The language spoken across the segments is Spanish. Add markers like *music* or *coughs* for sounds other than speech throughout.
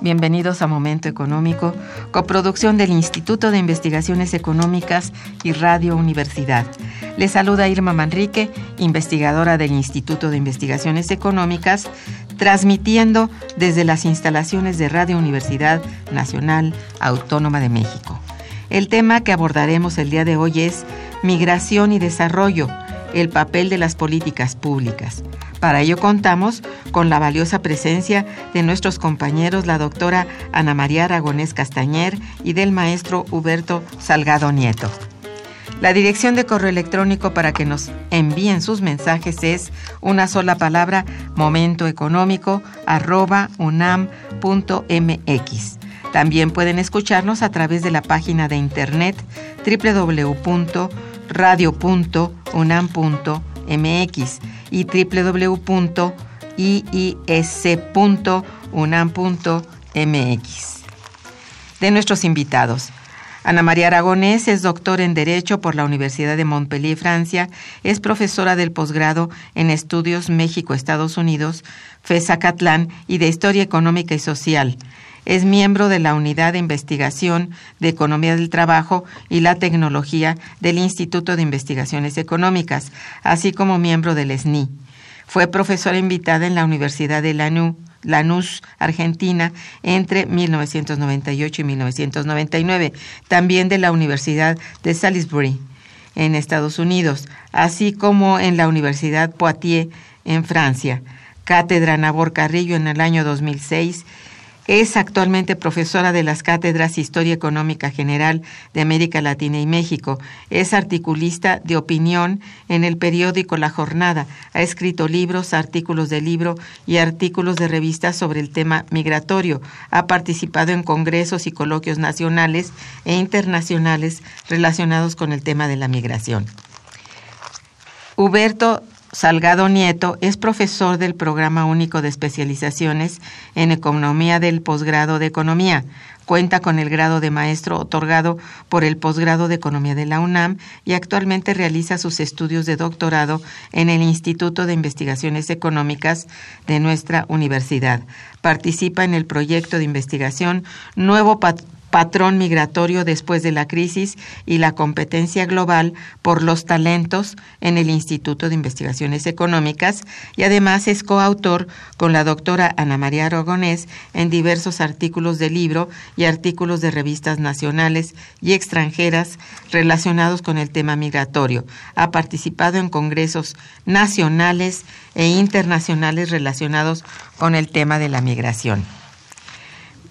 Bienvenidos a Momento Económico, coproducción del Instituto de Investigaciones Económicas y Radio Universidad. Les saluda Irma Manrique, investigadora del Instituto de Investigaciones Económicas, transmitiendo desde las instalaciones de Radio Universidad Nacional Autónoma de México. El tema que abordaremos el día de hoy es Migración y Desarrollo, el papel de las políticas públicas. Para ello contamos con la valiosa presencia de nuestros compañeros, la doctora Ana María Aragonés Castañer y del maestro Huberto Salgado Nieto. La dirección de correo electrónico para que nos envíen sus mensajes es una sola palabra momentoeconómico arroba unam.mx. También pueden escucharnos a través de la página de internet www.radio.unam.mx y www.iis.unam.mx. De nuestros invitados. Ana María Aragonés es doctor en Derecho por la Universidad de Montpellier, Francia. Es profesora del posgrado en Estudios México-Estados Unidos, FESACATLán y de Historia Económica y Social. Es miembro de la Unidad de Investigación de Economía del Trabajo y la Tecnología del Instituto de Investigaciones Económicas, así como miembro del SNI. Fue profesora invitada en la Universidad de Lanús, Argentina, entre 1998 y 1999, también de la Universidad de Salisbury, en Estados Unidos, así como en la Universidad Poitiers, en Francia. Cátedra Nabor Carrillo en el año 2006 es actualmente profesora de las cátedras Historia Económica General de América Latina y México. Es articulista de opinión en el periódico La Jornada. Ha escrito libros, artículos de libro y artículos de revistas sobre el tema migratorio. Ha participado en congresos y coloquios nacionales e internacionales relacionados con el tema de la migración. Huberto Salgado Nieto es profesor del Programa Único de Especializaciones en Economía del Posgrado de Economía. Cuenta con el grado de maestro otorgado por el Posgrado de Economía de la UNAM y actualmente realiza sus estudios de doctorado en el Instituto de Investigaciones Económicas de nuestra universidad. Participa en el proyecto de investigación Nuevo patrón migratorio después de la crisis y la competencia global por los talentos en el Instituto de Investigaciones Económicas y además es coautor con la doctora Ana María Aragonés en diversos artículos de libro y artículos de revistas nacionales y extranjeras relacionados con el tema migratorio. Ha participado en congresos nacionales e internacionales relacionados con el tema de la migración.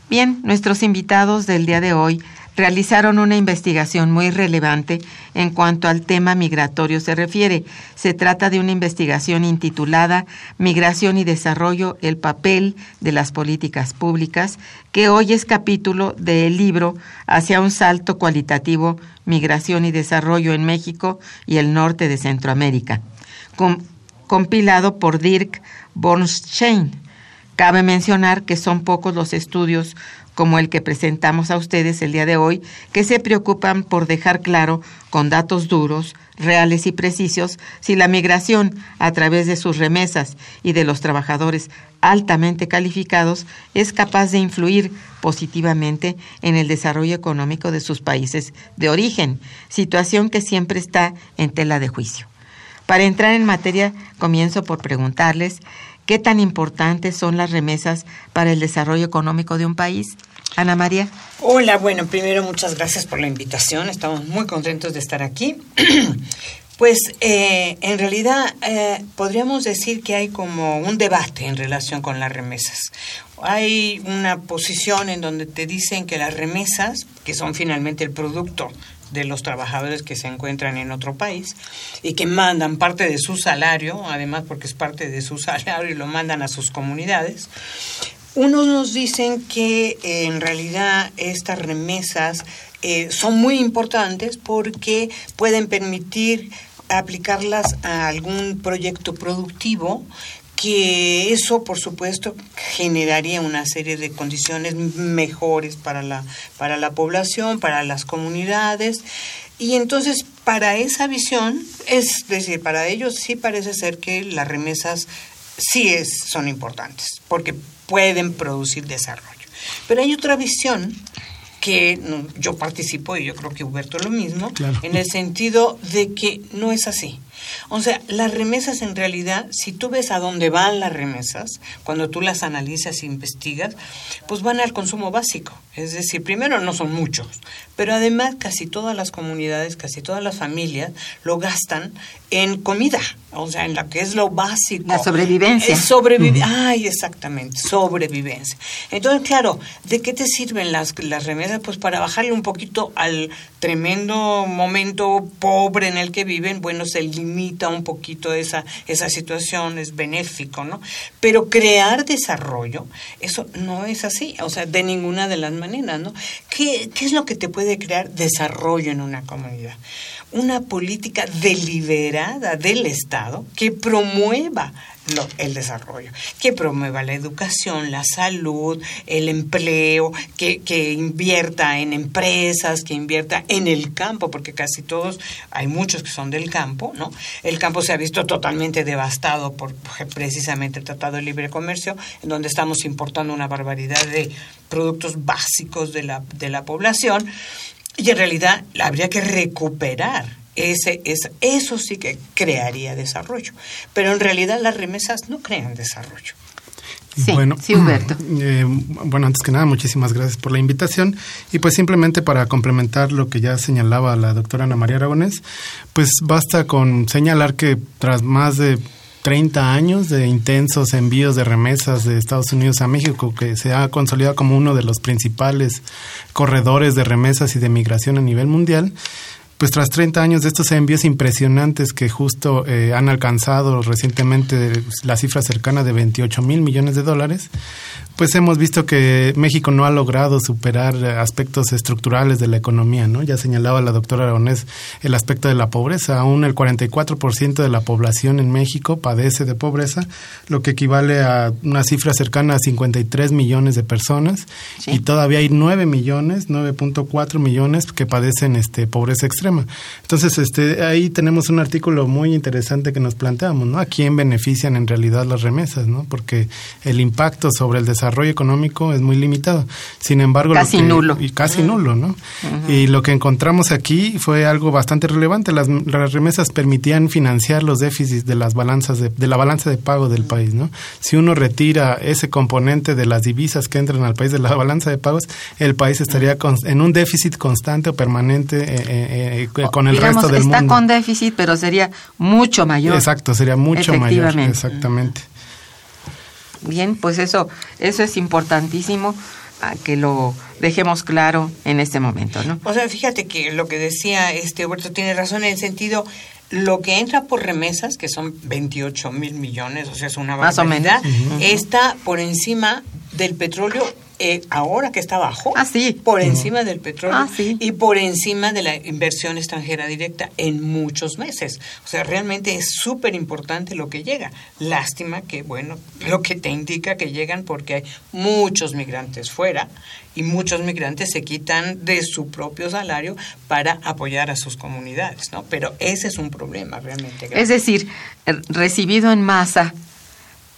Bien, nuestros invitados del día de hoy realizaron una investigación muy relevante en cuanto al tema migratorio se refiere. Se trata de una investigación intitulada Migración y Desarrollo, el papel de las políticas públicas, que hoy es capítulo del libro Hacia un salto cualitativo, Migración y Desarrollo en México y el norte de Centroamérica, compilado por Dirk Bornstein Cabe mencionar que son pocos los estudios como el que presentamos a ustedes el día de hoy, que se preocupan por dejar claro con datos duros, reales y precisos si la migración a través de sus remesas y de los trabajadores altamente calificados es capaz de influir positivamente en el desarrollo económico de sus países de origen, situación que siempre está en tela de juicio. Para entrar en materia, comienzo por preguntarles qué tan importantes son las remesas para el desarrollo económico de un país Ana María. Hola, bueno, primero muchas gracias por la invitación. Estamos muy contentos de estar aquí. *clears throat* Pues eh, en realidad eh, podríamos decir que hay como un debate en relación con las remesas. Hay una posición en donde te dicen que las remesas, que son finalmente el producto de los trabajadores que se encuentran en otro país y que mandan parte de su salario, además porque es parte de su *laughs* salario y lo mandan a sus comunidades, unos nos dicen que eh, en realidad estas remesas eh, son muy importantes porque pueden permitir aplicarlas a algún proyecto productivo que eso por supuesto generaría una serie de condiciones mejores para la para la población, para las comunidades y entonces para esa visión, es decir, para ellos sí parece ser que las remesas sí es, son importantes, porque pueden producir desarrollo. Pero hay otra visión que yo participo y yo creo que Huberto lo mismo, en el sentido de que no es así. O sea, las remesas en realidad, si tú ves a dónde van las remesas, cuando tú las analizas e investigas, pues van al consumo básico. Es decir, primero no son muchos, pero además casi todas las comunidades, casi todas las familias lo gastan en comida, o sea, en la que es lo básico. La sobrevivencia. Ay, exactamente, sobrevivencia. Entonces, claro, ¿de qué te sirven las, las remesas? Pues para bajarle un poquito al tremendo momento pobre en el que viven, bueno, se limita un poquito esa, esa situación, es benéfico, ¿no? Pero crear desarrollo, eso no es así, o sea, de ninguna de las maneras, ¿no? ¿Qué, qué es lo que te puede crear desarrollo en una comunidad? Una política deliberada del Estado que promueva el desarrollo, que promueva la educación, la salud, el empleo, que, que, invierta en empresas, que invierta en el campo, porque casi todos, hay muchos que son del campo, ¿no? El campo se ha visto totalmente devastado por precisamente el Tratado de Libre Comercio, en donde estamos importando una barbaridad de productos básicos de la, de la población, y en realidad habría que recuperar ese, es, eso sí que crearía desarrollo. Pero en realidad las remesas no crean desarrollo. Sí, bueno, sí, Humberto. *clears throat* Eh, bueno, antes que nada, muchísimas gracias por la invitación. Y pues simplemente para complementar lo que ya señalaba la doctora Ana María Aragonés, pues basta con señalar que tras más de 30 años de intensos envíos de remesas de Estados Unidos a México, que se ha consolidado como uno de los principales corredores de remesas y de migración a nivel mundial, pues tras 30 años de estos envíos impresionantes que justo eh, han alcanzado recientemente la cifra cercana de 28 mil millones de dólares, pues hemos visto que México no ha logrado superar aspectos estructurales de la economía, ¿no? Ya señalaba la doctora Aragonés el aspecto de la pobreza. Aún el 44% de la población en México padece de pobreza, lo que equivale a una cifra cercana a 53 millones de personas y todavía hay 9 millones, 9.4 millones que padecen este pobreza extrema. Entonces, este ahí tenemos un artículo muy interesante que nos planteamos, ¿no? ¿A quién benefician en realidad las remesas, ¿no? Porque el impacto sobre el desarrollo desarrollo económico es muy limitado. Sin embargo, casi nulo. Y casi nulo, ¿no? Y lo que encontramos aquí fue algo bastante relevante. Las, remesas permitían financiar los déficits de las balanzas de, la balanza de pago del país, ¿no? Si uno retira ese componente de las divisas que entran al país de la balanza de pagos, el país estaría en un déficit constante o permanente eh, eh, eh, con el resto del mundo. Está con déficit, pero sería mucho mayor. Exacto, sería mucho mayor. Exactamente. Bien, pues eso, eso es importantísimo a que lo dejemos claro en este momento, ¿no? O sea, fíjate que lo que decía este Huberto tiene razón en el sentido lo que entra por remesas, que son 28 mil millones, o sea, es una barbaridad, está por encima del petróleo eh, ahora que está bajo, Ah, sí. por encima del petróleo Ah, sí. y por encima de la inversión extranjera directa en muchos meses. O sea, realmente es súper importante lo que llega. Lástima que, bueno, lo que te indica que llegan porque hay muchos migrantes fuera y muchos migrantes se quitan de su propio salario para apoyar a sus comunidades, ¿no? Pero ese es un problema realmente grave. Es decir, eh, recibido en masa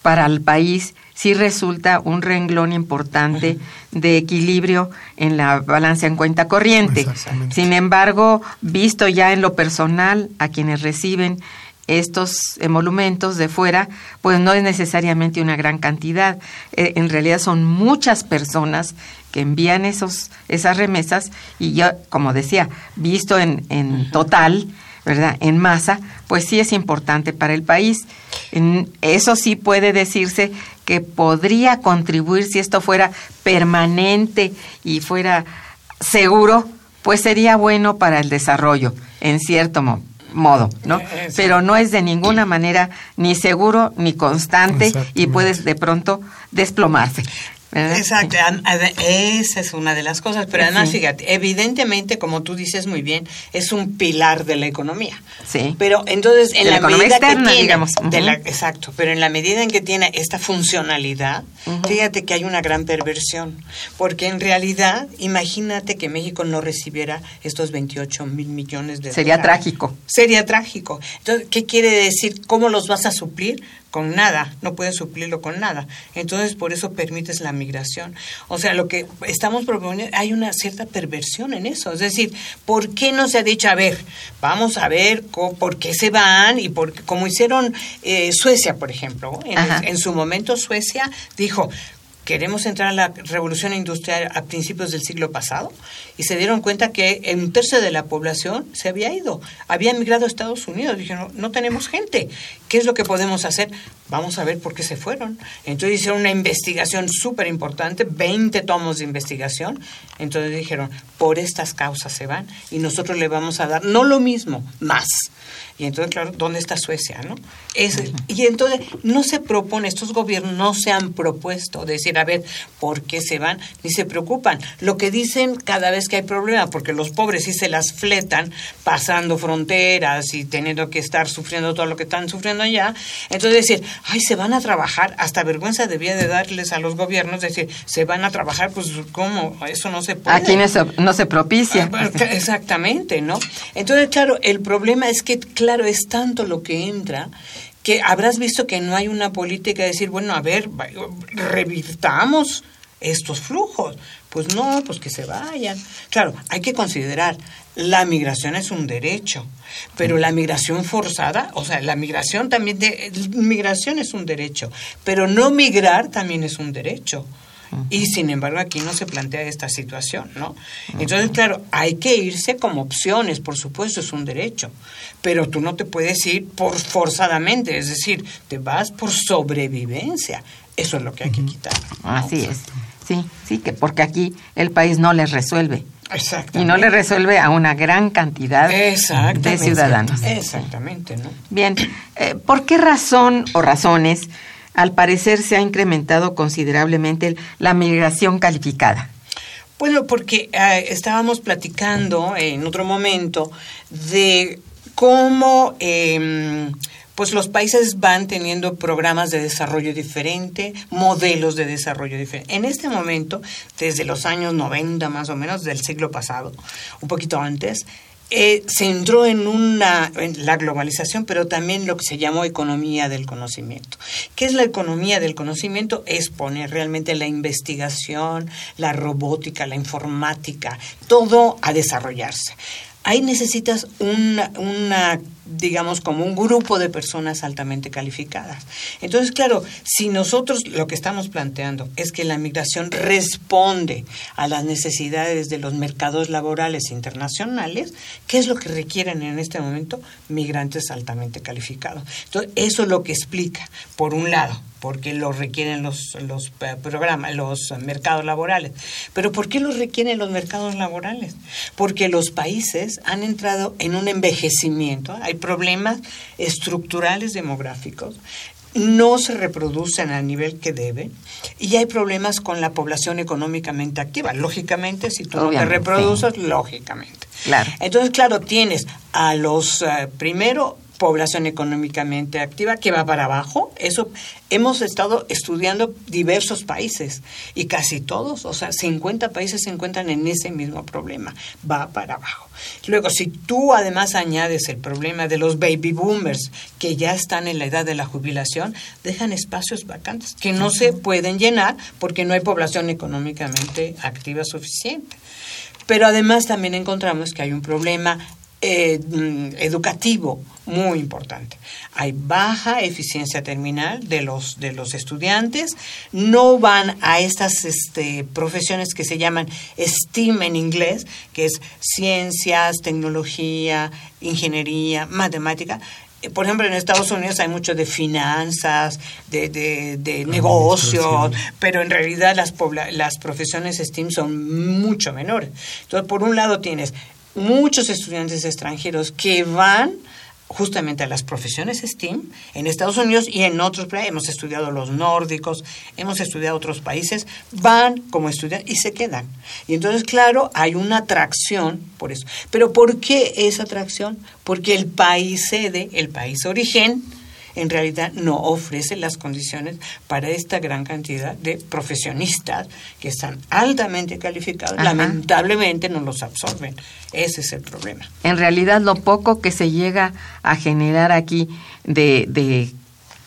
para el país sí resulta un renglón importante de equilibrio en la balanza en cuenta corriente. Sin embargo, visto ya en lo personal a quienes reciben estos emolumentos de fuera, pues no es necesariamente una gran cantidad. Eh, en realidad son muchas personas que envían esos, esas remesas y yo, como decía, visto en, en total, ¿verdad? En masa, pues sí es importante para el país. En- eso sí puede decirse que podría contribuir si esto fuera permanente y fuera seguro, pues sería bueno para el desarrollo, en cierto mo- modo, ¿no? Eso. Pero no es de ninguna manera ni seguro ni constante y puedes de pronto desplomarse. ¿Verdad? Exacto, esa es una de las cosas, pero además Sí. fíjate, evidentemente, como tú dices muy bien, es un pilar de la economía. Sí. Pero entonces, en De la medida externa, que tiene, digamos. de la- Ujú. exacto, pero en la medida en que tiene esta funcionalidad, fíjate que hay una gran perversión, porque en realidad, imagínate que México no recibiera estos 28 mil millones de Sería dólares. trágico. Sería trágico. Entonces, ¿qué quiere decir? ¿Cómo los vas a suplir? Con nada, no puedes suplirlo con nada. Entonces, por eso permites la migración. O sea, lo que estamos proponiendo, hay una cierta perversión en eso. Es decir, ¿por qué no se ha dicho, a ver, vamos a ver por qué se van y por como hicieron eh, Suecia, por ejemplo? En su momento Suecia dijo, queremos entrar a la revolución industrial a principios del siglo pasado y se dieron cuenta que un tercio de la población se había ido, había emigrado a Estados Unidos. Dijeron, no tenemos gente, ¿qué es lo que podemos hacer? Vamos a ver por qué se fueron. Entonces hicieron una investigación súper importante, 20 tomos de investigación. Entonces dijeron, por estas causas se van y nosotros le vamos a dar, no lo mismo, más. Y entonces, claro, ¿dónde está Suecia? ¿no? Es, y entonces no se propone, estos gobiernos no se han propuesto decir, a ver, ¿por qué se van? Ni se preocupan. Lo que dicen cada vez que hay problema, porque los pobres sí se las fletan pasando fronteras y teniendo que estar sufriendo todo lo que están sufriendo allá. Entonces decir, ay, se van a trabajar, hasta vergüenza debía de darles a los gobiernos, decir, se van a trabajar, pues ¿cómo? Eso no se puede. Aquí no se, no se propicia. Ah, Exactamente, ¿no? Entonces, claro, el problema es que, claro, es tanto lo que entra que habrás visto que no hay una política de decir, bueno, a ver, revirtamos estos flujos. Pues no, pues que se vayan. Claro, hay que considerar, la migración es un derecho, pero la migración forzada, o sea, la migración también, de, migración es un derecho, pero no migrar también es un derecho. Y sin embargo aquí no se plantea esta situación, ¿no? Entonces, claro, hay que irse como opciones, por supuesto, es un derecho, pero tú no te puedes ir por forzadamente, es decir, te vas por sobrevivencia. Eso es lo que hay que quitar. ¿no? Así es. Sí, sí, que porque aquí el país no les resuelve. Y no le resuelve a una gran cantidad de ciudadanos. Exactamente, ¿no? Bien, eh, ¿por qué razón o razones al parecer se ha incrementado considerablemente la migración calificada? Bueno, porque eh, estábamos platicando en otro momento de cómo eh, pues los países van teniendo programas de desarrollo diferente, modelos de desarrollo diferente. En este momento, desde los años 90 más o menos del siglo pasado, un poquito antes, eh, se entró en una en la globalización, pero también lo que se llamó economía del conocimiento. ¿Qué es la economía del conocimiento? Es poner realmente la investigación, la robótica, la informática, todo a desarrollarse. Ahí necesitas una, una, digamos, como un grupo de personas altamente calificadas. Entonces, claro, si nosotros lo que estamos planteando es que la migración responde a las necesidades de los mercados laborales internacionales, ¿qué es lo que requieren en este momento? Migrantes altamente calificados. Entonces, eso es lo que explica, por un lado, porque lo requieren los, los eh, programas, los mercados laborales. Pero ¿por qué los requieren los mercados laborales? Porque los países han entrado en un envejecimiento, hay problemas estructurales demográficos no se reproducen al nivel que deben y hay problemas con la población económicamente activa. Lógicamente, si tú no te reproduces, lógicamente. Claro. Entonces, claro, tienes a los, eh, primero, población económicamente activa que va para abajo. Eso hemos estado estudiando diversos países y casi todos, o sea, 50 países se encuentran en ese mismo problema, va para abajo. Luego, si tú además añades el problema de los baby boomers que ya están en la edad de la jubilación, dejan espacios vacantes que no se pueden llenar porque no hay población económicamente activa suficiente. Pero además también encontramos que hay un problema eh, mm, educativo muy importante. Hay baja eficiencia terminal de los, de los estudiantes, no van a estas este, profesiones que se llaman STEAM en inglés, que es ciencias, tecnología, ingeniería, matemática. Eh, por ejemplo, en Estados Unidos hay mucho de finanzas, de, de, de negocios, pero en realidad las, las profesiones STEAM son mucho menores. Entonces, por un lado tienes muchos estudiantes extranjeros que van justamente a las profesiones STEAM en Estados Unidos y en otros países. Hemos estudiado los nórdicos, hemos estudiado otros países, van como estudiantes y se quedan. Y entonces, claro, hay una atracción por eso. Pero ¿por qué esa atracción? Porque el país sede, el país origen, en realidad no ofrece las condiciones para esta gran cantidad de profesionistas que están altamente calificados. Lamentablemente no los absorben. Ese es el problema. En realidad lo poco que se llega a generar aquí de, de,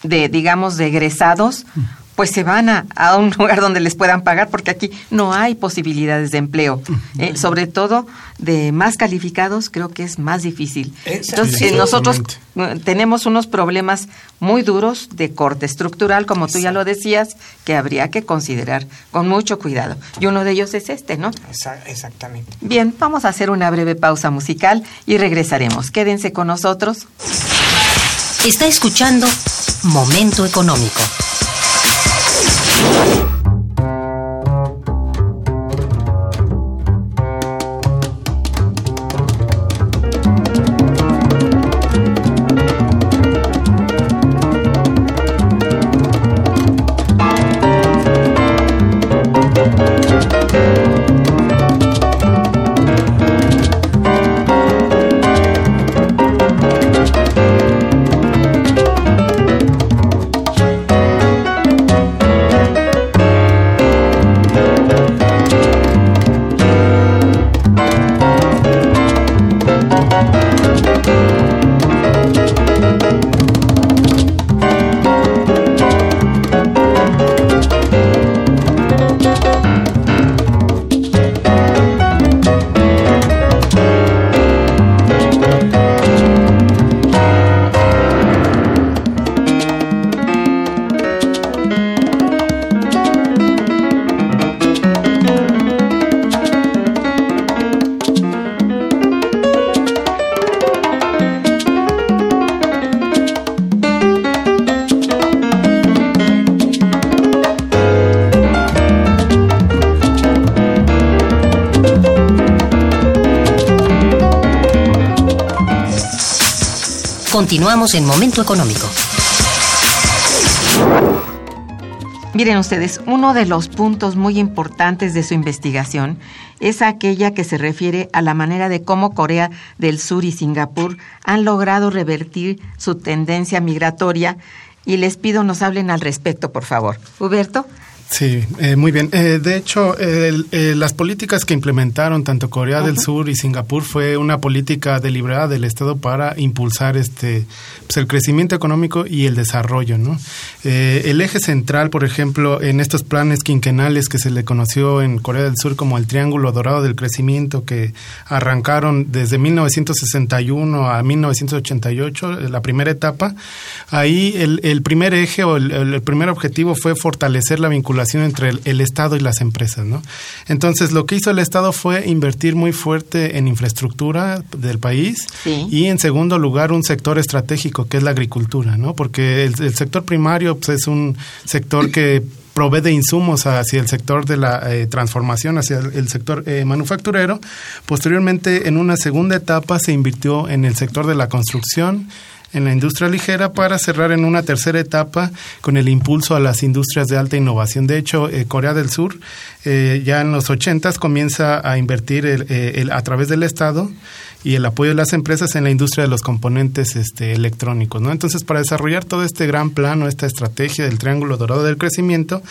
de digamos, de egresados, pues se van a, a, un *laughs* lugar donde les puedan pagar, porque aquí no hay posibilidades de empleo. Eh, sobre todo de más calificados, creo que es más difícil. Entonces, nosotros eh, tenemos unos problemas muy duros de corte estructural, como tú ya lo decías, que habría que considerar con mucho cuidado. Y uno de ellos es este, ¿no? Exactamente. Bien, vamos a hacer una breve pausa musical y regresaremos. Quédense con nosotros. Está escuchando Momento Económico. Continuamos en Momento Económico. Miren ustedes, uno de los puntos muy importantes de su investigación es aquella que se refiere a la manera de cómo Corea del Sur y Singapur han logrado revertir su tendencia migratoria y les pido nos hablen al respecto, por favor. Huberto. Sí, eh, muy bien. Eh, de hecho, eh, las políticas que implementaron tanto Corea del Sur y Singapur fue una política deliberada del Estado para impulsar este pues, el crecimiento económico y el desarrollo. ¿no? el eje central, por ejemplo, en estos planes quinquenales que se le conoció en Corea del Sur como el Triángulo Dorado del Crecimiento, que arrancaron desde 1961 a 1988, la primera etapa, ahí el, el primer eje o el primer objetivo fue fortalecer la vinculación entre el, Estado y las empresas, ¿no? Entonces, lo que hizo el Estado fue invertir muy fuerte en infraestructura del país y, en segundo lugar, un sector estratégico que es la agricultura, ¿no? Porque el, sector primario pues, es un sector que provee de insumos hacia el sector de la eh, transformación, hacia el, sector eh, manufacturero. Posteriormente, en una segunda etapa, se invirtió en el sector de la construcción, en la industria ligera para cerrar en una tercera etapa con el impulso a las industrias de alta innovación. De hecho, eh, Corea del Sur eh, ya en los 80 comienza a invertir el, a través del Estado y el apoyo de las empresas en la industria de los componentes este, electrónicos. ¿no? Entonces, para desarrollar todo este gran plano, esta estrategia del Triángulo Dorado del Crecimiento,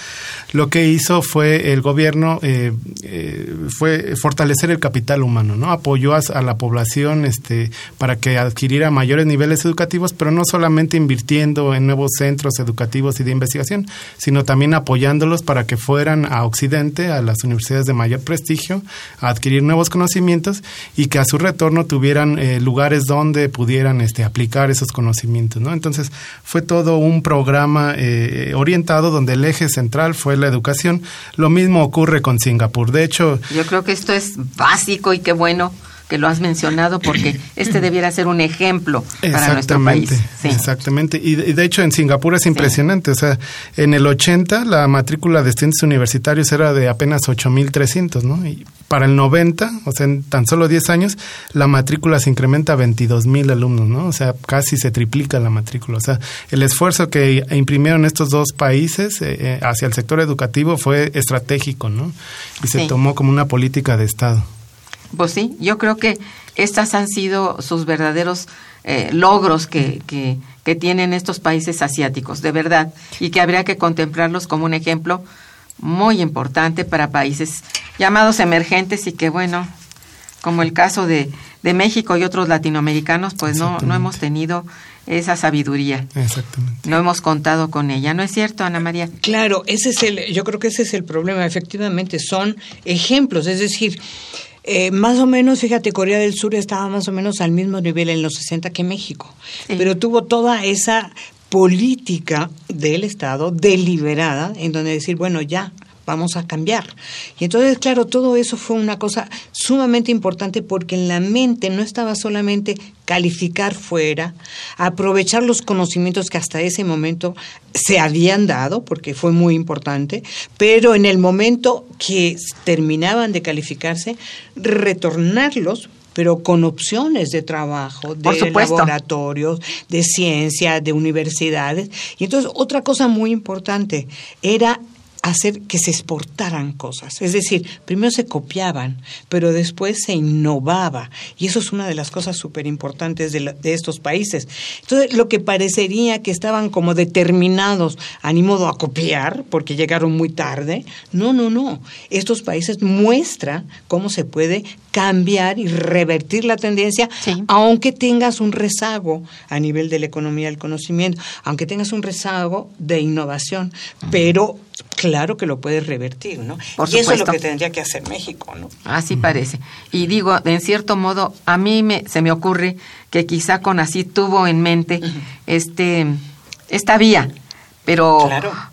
lo que hizo fue el gobierno eh, eh, fue fortalecer el capital humano, ¿no? apoyó a, la población este, para que adquiriera mayores niveles educativos, pero no solamente invirtiendo en nuevos centros educativos y de investigación, sino también apoyándolos para que fueran a Occidente, a las universidades de mayor prestigio, a adquirir nuevos conocimientos y que a su retorno tuvieran eh, lugares donde pudieran este, aplicar esos conocimientos. ¿no? Entonces fue todo un programa eh, orientado donde el eje central fue la educación. Lo mismo ocurre con Singapur. De hecho... Yo creo que esto es básico y qué bueno que lo has mencionado porque este debiera ser un ejemplo para nuestro país. Exactamente. Y de, hecho en Singapur es impresionante. O sea, en el 80 la matrícula de estudiantes universitarios era de apenas 8.300, ¿no? Y para el 90, o sea, en tan solo 10 años, la matrícula se incrementa a 22.000 alumnos, ¿no? O sea, casi se triplica la matrícula. O sea, el esfuerzo que imprimieron estos dos países eh, eh, hacia el sector educativo fue estratégico, ¿no? Y se tomó como una política de Estado. Pues sí, yo creo que estas han sido sus verdaderos eh, logros que, que, que, tienen estos países asiáticos, de verdad, y que habría que contemplarlos como un ejemplo muy importante para países llamados emergentes y que, bueno, como el caso de, de México y otros latinoamericanos, pues no, no hemos tenido esa sabiduría. Exactamente. No hemos contado con ella, ¿no es cierto, Ana María? Claro, ese es el, yo creo que ese es el problema, efectivamente, son ejemplos, es decir, eh, más o menos, fíjate, Corea del Sur estaba más o menos al mismo nivel en los 60 que México, pero tuvo toda esa política del Estado deliberada en donde decir, bueno, ya, vamos a cambiar. Y entonces, claro, todo eso fue una cosa sumamente importante porque en la mente no estaba solamente calificar fuera, aprovechar los conocimientos que hasta ese momento se habían dado, porque fue muy importante, pero en el momento que terminaban de calificarse, retornarlos pero con opciones de trabajo, de laboratorios, de ciencia, de universidades. Y entonces otra cosa muy importante era hacer que se exportaran cosas. Es decir, primero se copiaban, pero después se innovaba. Y eso es una de las cosas súper importantes de, de, estos países. Entonces, lo que parecería que estaban como determinados a ni modo a copiar, porque llegaron muy tarde, no, no, no. Estos países muestran cómo se puede cambiar y revertir la tendencia, aunque tengas un rezago a nivel de la economía del conocimiento, aunque tengas un rezago de innovación, pero claro que lo puedes revertir, ¿no? y eso es lo que tendría que hacer México, ¿no? Así parece. Y digo, en cierto modo, a mí me, se me ocurre que quizá con así tuvo en mente este esta vía pero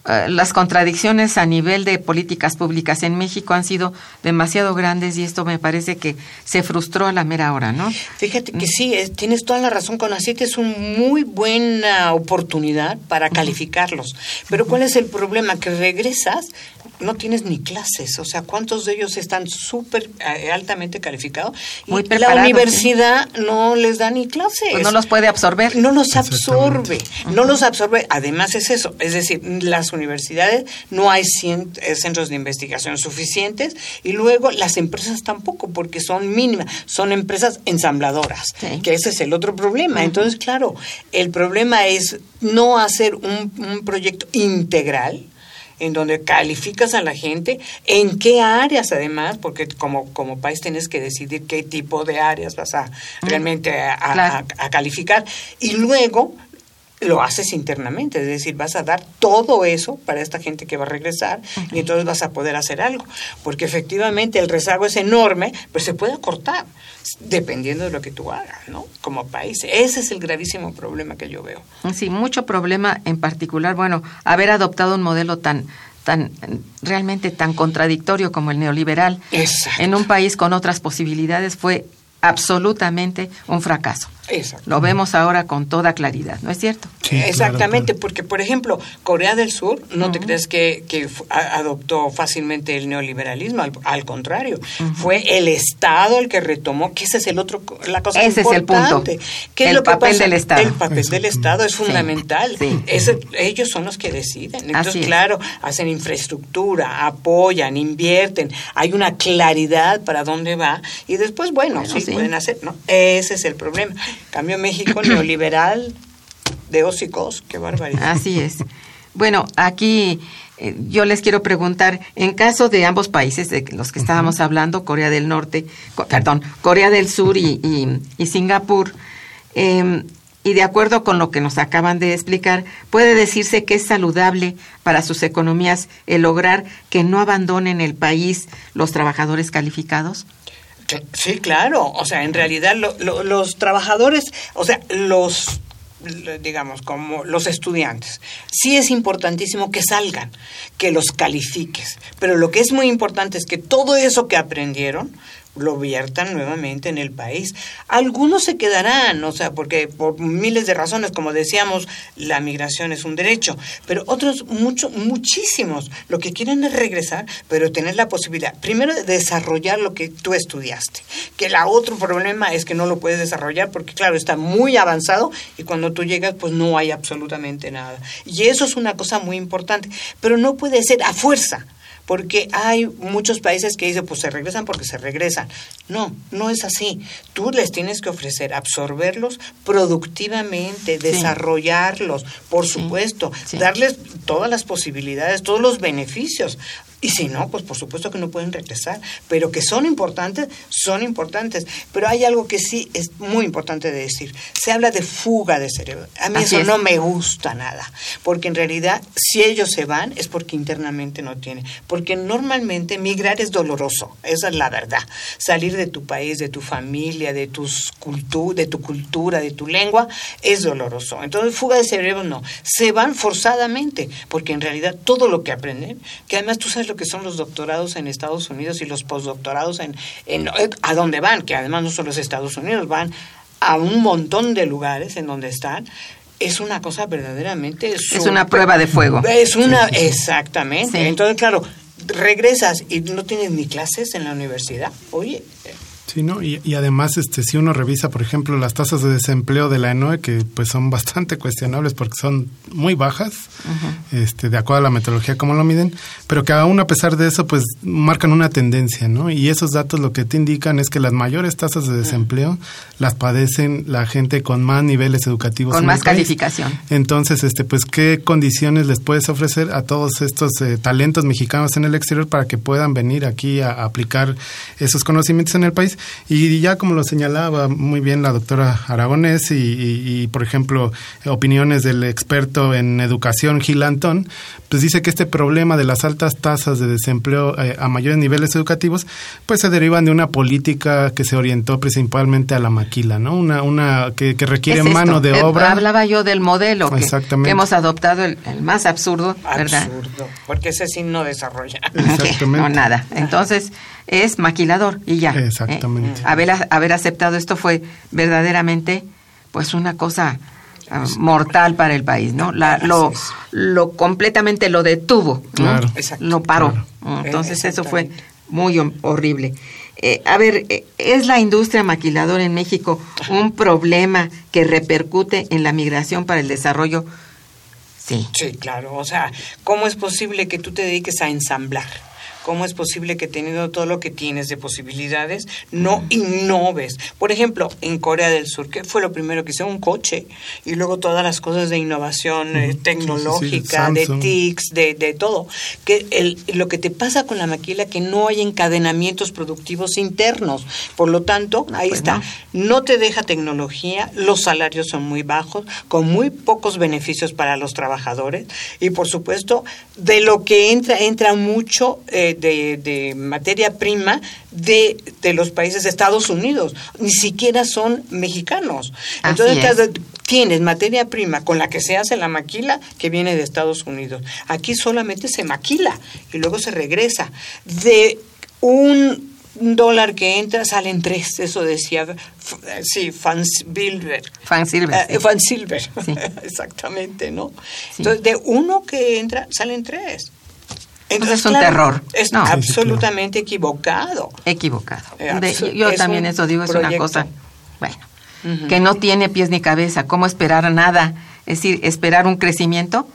eh, las contradicciones a nivel de políticas públicas en México han sido demasiado grandes y esto me parece que se frustró a la mera hora, ¿no? Fíjate que sí, tienes toda la razón, con CONACYT es una muy buena oportunidad para calificarlos, pero ¿cuál es el problema? Que regresas no tienes ni clases, o sea, ¿cuántos de ellos están súper eh, altamente calificados? Muy y la universidad no les da ni clases. Pues no los puede absorber. No los absorbe, no los absorbe. Además es eso, es decir, las universidades no hay eh, centros de investigación suficientes y luego las empresas tampoco, porque son mínimas, son empresas ensambladoras, que ese es el otro problema. Entonces, claro, el problema es no hacer un, un proyecto integral, en donde calificas a la gente, en qué áreas además, porque como, como país tienes que decidir qué tipo de áreas vas a realmente a, calificar, y luego lo haces internamente, es decir, vas a dar todo eso para esta gente que va a regresar y entonces vas a poder hacer algo, porque efectivamente el rezago es enorme, pero se puede cortar dependiendo de lo que tú hagas, ¿no? Como país. Ese es el gravísimo problema que yo veo. Sí, mucho problema en particular, bueno, haber adoptado un modelo tan tan realmente tan contradictorio como el neoliberal en un país con otras posibilidades fue absolutamente un fracaso. Exacto. Lo vemos ahora con toda claridad, ¿no es cierto? Sí, Exactamente, claro. porque por ejemplo, Corea del Sur, no te crees que, adoptó fácilmente el neoliberalismo, al, al contrario, fue el Estado el que retomó, que ese es el otro, la cosa Ese es el importante. punto. ¿Qué es El lo que papel pasa? del Estado. El papel del Estado es fundamental. sí. Es- ellos son los que deciden. Entonces, Así es. claro, hacen infraestructura, apoyan, invierten, hay una claridad para dónde va y después, bueno, Bueno, sí, sí. pueden hacer, ¿no? Ese es el problema. Cambio México neoliberal, de hocicos, qué barbaridad. Así es. Bueno, aquí eh, yo les quiero preguntar, en caso de ambos países, de los que estábamos hablando, Corea del Norte, co- perdón, Corea del Sur y, y- y Singapur, eh, y de acuerdo con lo que nos acaban de explicar, puede decirse que es saludable para sus economías el lograr que no abandonen el país los trabajadores calificados. Sí, claro. O sea, en realidad lo- lo- los trabajadores, o sea, los lo- digamos, como los estudiantes. Sí es importantísimo que salgan, que los califiques, pero lo que es muy importante es que todo eso que aprendieron lo viertan nuevamente en el país. Algunos se quedarán, o sea, porque por miles de razones, como decíamos, la migración es un derecho, pero otros, mucho, muchísimos, lo que quieren es regresar, pero tener la posibilidad, primero, de desarrollar lo que tú estudiaste, que el otro problema es que no lo puedes desarrollar porque, claro, está muy avanzado y cuando tú llegas, pues no hay absolutamente nada. Y eso es una cosa muy importante, pero no puede ser a fuerza porque hay muchos países que dicen, pues se regresan porque se regresan. No, no es así. Tú les tienes que ofrecer absorberlos productivamente, desarrollarlos, por supuesto, sí. darles todas las posibilidades, todos los beneficios. Y si no, pues por supuesto que no pueden regresar, pero que son importantes, son importantes. Pero hay algo que sí es muy importante de decir. Se habla de fuga de cerebro. A mí Así eso es. no me gusta nada, porque en realidad si ellos se van es porque internamente no tienen. Porque normalmente migrar es doloroso, esa es la verdad. Salir de tu país, de tu familia, de, tus cultu de tu cultura, de tu lengua, es doloroso. Entonces fuga de cerebro no. Se van forzadamente, porque en realidad todo lo que aprenden, que además tú sabes lo que son los doctorados en Estados Unidos y los postdoctorados en, en a dónde van, que además no solo es Estados Unidos, van a un montón de lugares en donde están. Es una cosa verdaderamente... Es una prueba de fuego. Es una, exactamente. Sí. Entonces, claro, regresas y no tienes ni clases en la universidad. Oye, Sí, ¿no? Y, y además, este, si uno revisa, por ejemplo, las tasas de desempleo de la ENOE, que pues son bastante cuestionables porque son muy bajas, este, de acuerdo a la metodología como lo miden, pero que aún a pesar de eso, pues marcan una tendencia, ¿no? Y esos datos lo que te indican es que las mayores tasas de desempleo las padecen la gente con más niveles educativos. Con en más calificación. Entonces, este, pues, ¿qué condiciones les puedes ofrecer a todos estos eh, talentos mexicanos en el exterior para que puedan venir aquí a, a aplicar esos conocimientos en el país? Y ya como lo señalaba muy bien la doctora Aragonés y, y- y, por ejemplo, opiniones del experto en educación Gil Antón, pues dice que este problema de las altas tasas de desempleo eh, a mayores niveles educativos, pues se derivan de una política que se orientó principalmente a la maquila, ¿no? Una, una que, que requiere Es mano de Eh, obra. Hablaba yo del modelo que, Exactamente. que hemos adoptado, el, el más absurdo, ¿verdad? absurdo. Porque ese sí no desarrolla. Exactamente. No, nada. Entonces, es maquilador y ya. Exactamente. ¿eh? Haber, haber aceptado esto fue verdaderamente, pues, una cosa ah, mortal para el país, ¿no? La, lo, lo completamente lo detuvo, ¿no? Claro. Exacto. Lo paró. Claro. ¿no? Entonces, eso fue Exactamente. muy hor- horrible. Eh, a ver, eh, ¿es la industria maquiladora en México un problema que repercute en la migración para el desarrollo? Sí. Sí, claro. O sea, ¿cómo es posible que tú te dediques a ensamblar? ¿Cómo es posible que teniendo todo lo que tienes de posibilidades no innoves? Por ejemplo, en Corea del Sur, ¿qué fue lo primero que hizo? Un coche. Y luego todas las cosas de innovación eh, Ujú. Sí, sí, sí. tecnológica, de. TICs, de, de todo. Que el, lo que te pasa con la maquila que no hay encadenamientos productivos internos. Por lo tanto, ahí Pues está. No te deja tecnología, los salarios son muy bajos, con muy pocos beneficios para los trabajadores y por supuesto de lo que entra, entra mucho eh, de, de materia prima de, de los países de Estados Unidos, ni siquiera son mexicanos. Así Entonces es. tienes materia prima con la que se hace la maquila que viene de Estados Unidos. Aquí solamente se maquila y luego se regresa. De un dólar que entra salen tres, eso decía, sí, Fan Silver. Fan Silver, Eh, sí. Fan Silver, Sí. *laughs* exactamente, ¿no? Sí. Entonces, de uno que entra, salen tres. Es un terror. Es No. Absolutamente equivocado. Equivocado. Eh, De- yo es también eso digo, es una cosa, bueno, que no tiene pies ni cabeza. ¿Cómo esperar nada? Es decir, esperar un crecimiento,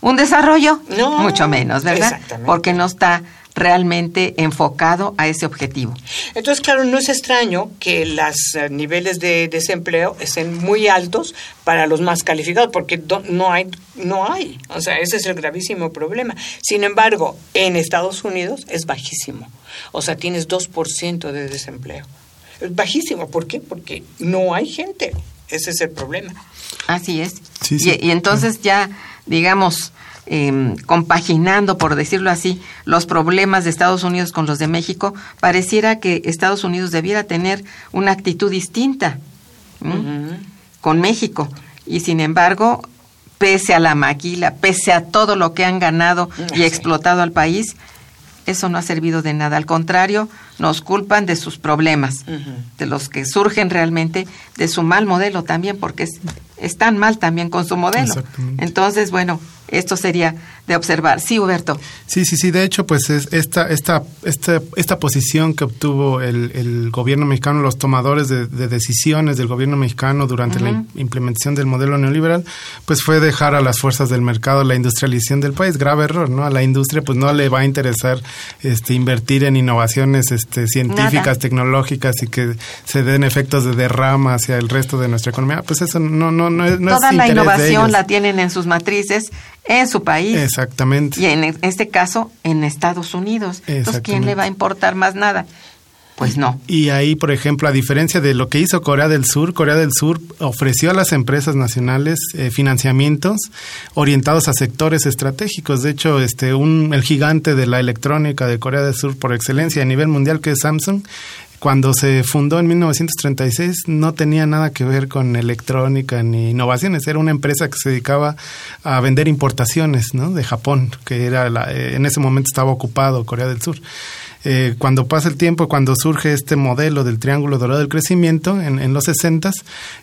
un desarrollo, No, mucho menos, ¿verdad? exactamente. Porque no está realmente enfocado a ese objetivo. Entonces, claro, no es extraño que los niveles de desempleo estén muy altos para los más calificados, porque no hay, no hay. O sea, ese es el gravísimo problema. Sin embargo, en Estados Unidos es bajísimo. O sea, tienes 2% de desempleo. Es bajísimo. ¿Por qué? Porque no hay gente. Ese es el problema. Así es. Sí, sí. Y, y entonces ya, digamos, em, compaginando, por decirlo así, los problemas de Estados Unidos con los de México, pareciera que Estados Unidos debiera tener una actitud distinta con México. Y sin embargo, pese a la maquila, pese a todo lo que han ganado y Sí. explotado al país, eso no ha servido de nada. Al contrario, nos culpan de sus problemas, de los que surgen realmente de su mal modelo también, porque es- están mal también con su modelo. Exactamente. Entonces, bueno, esto sería de observar. Sí, Huberto. Sí, sí, sí. De hecho, pues es esta, esta, esta, esta posición que obtuvo el, el gobierno mexicano, los tomadores de, de decisiones del gobierno mexicano durante la im- implementación del modelo neoliberal, pues fue dejar a las fuerzas del mercado la industrialización del país. Grave error, ¿no? A la industria, pues no le va a interesar este, invertir en innovaciones este, científicas, Nada. tecnológicas y que se den efectos de derrama hacia el resto de nuestra economía. Pues eso no, no, no es, no es Toda la interés de innovación la tienen en sus matrices, en su país. Exactamente. Y en este caso, en Estados Unidos. Entonces, ¿quién le va a importar más nada? Pues no. Y ahí, por ejemplo, a diferencia de lo que hizo Corea del Sur, Corea del Sur ofreció a las empresas nacionales eh, financiamientos orientados a sectores estratégicos. De hecho, este un el gigante de la electrónica de Corea del Sur por excelencia a nivel mundial que es Samsung cuando se fundó en 1936 no tenía nada que ver con electrónica ni innovaciones, era una empresa que se dedicaba a vender importaciones ¿no? de Japón, que era la- eh, en ese momento estaba ocupado Corea del Sur. Eh, cuando pasa el tiempo, cuando surge este modelo del Triángulo Dorado del Crecimiento en, en los 60,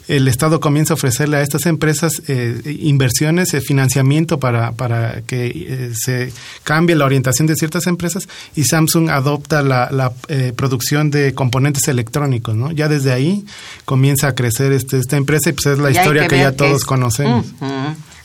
el Estado comienza a ofrecerle a estas empresas eh, inversiones, eh, financiamiento para, para que eh, se cambie la orientación de ciertas empresas y Samsung adopta la, la, eh, producción de componentes electrónicos. ¿no? Ya desde ahí comienza a crecer este, esta empresa y pues es la historia que, ya todos es- conocemos.